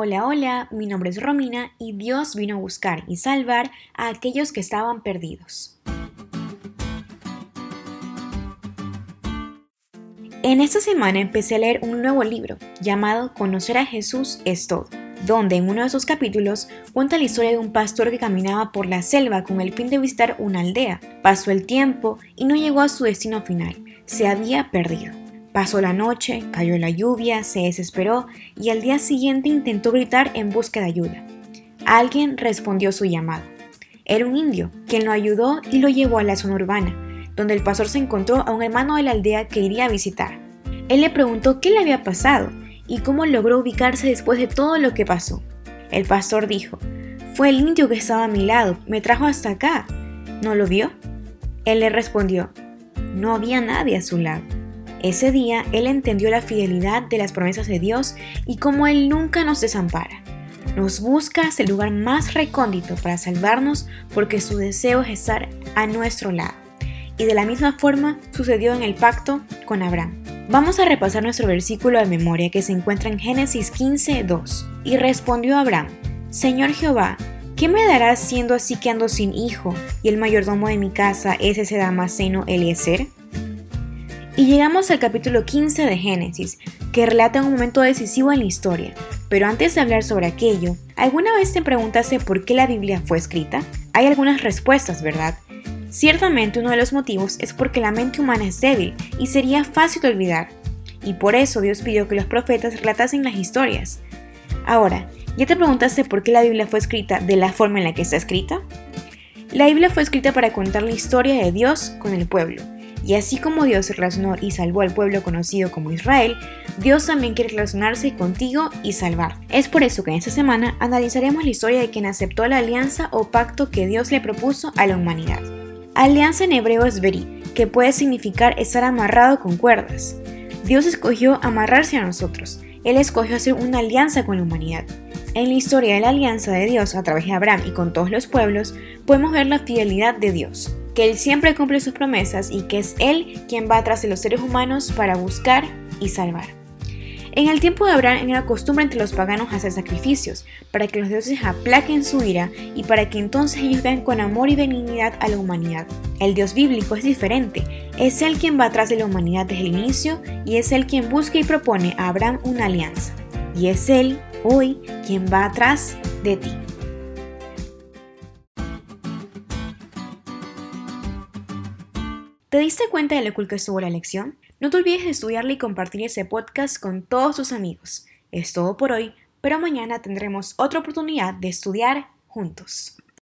Hola, hola, mi nombre es Romina y Dios vino a buscar y salvar a aquellos que estaban perdidos. En esta semana empecé a leer un nuevo libro llamado Conocer a Jesús es todo, donde en uno de sus capítulos cuenta la historia de un pastor que caminaba por la selva con el fin de visitar una aldea. Pasó el tiempo y no llegó a su destino final, se había perdido. Pasó la noche, cayó la lluvia, se desesperó y al día siguiente intentó gritar en busca de ayuda. Alguien respondió su llamado. Era un indio, quien lo ayudó y lo llevó a la zona urbana, donde el pastor se encontró a un hermano de la aldea que iría a visitar. Él le preguntó qué le había pasado y cómo logró ubicarse después de todo lo que pasó. El pastor dijo, fue el indio que estaba a mi lado, me trajo hasta acá. ¿No lo vio? Él le respondió, no había nadie a su lado. Ese día él entendió la fidelidad de las promesas de Dios y cómo Él nunca nos desampara. Nos busca hasta el lugar más recóndito para salvarnos porque su deseo es estar a nuestro lado. Y de la misma forma sucedió en el pacto con Abraham. Vamos a repasar nuestro versículo de memoria que se encuentra en Génesis 15, 2. Y respondió Abraham, Señor Jehová, ¿qué me darás siendo así que ando sin hijo y el mayordomo de mi casa es ese Damaseno Eliezer? Y llegamos al capítulo 15 de Génesis, que relata un momento decisivo en la historia. Pero antes de hablar sobre aquello, ¿alguna vez te preguntaste por qué la Biblia fue escrita? Hay algunas respuestas, ¿verdad? Ciertamente uno de los motivos es porque la mente humana es débil y sería fácil de olvidar. Y por eso Dios pidió que los profetas relatasen las historias. Ahora, ¿ya te preguntaste por qué la Biblia fue escrita de la forma en la que está escrita? La Biblia fue escrita para contar la historia de Dios con el pueblo y así como Dios se relacionó y salvó al pueblo conocido como Israel, Dios también quiere relacionarse contigo y salvar. Es por eso que en esta semana analizaremos la historia de quien aceptó la alianza o pacto que Dios le propuso a la humanidad. Alianza en hebreo es veri, que puede significar estar amarrado con cuerdas. Dios escogió amarrarse a nosotros. Él escogió hacer una alianza con la humanidad. En la historia de la alianza de Dios a través de Abraham y con todos los pueblos, podemos ver la fidelidad de Dios que Él siempre cumple sus promesas y que es Él quien va tras de los seres humanos para buscar y salvar. En el tiempo de Abraham era costumbre entre los paganos hacer sacrificios, para que los dioses aplaquen su ira y para que entonces ellos vean con amor y benignidad a la humanidad. El Dios bíblico es diferente, es Él quien va atrás de la humanidad desde el inicio y es Él quien busca y propone a Abraham una alianza. Y es Él, hoy, quien va atrás de ti. ¿Te diste cuenta de lo cool que estuvo la lección? No te olvides de estudiarla y compartir ese podcast con todos tus amigos. Es todo por hoy, pero mañana tendremos otra oportunidad de estudiar juntos.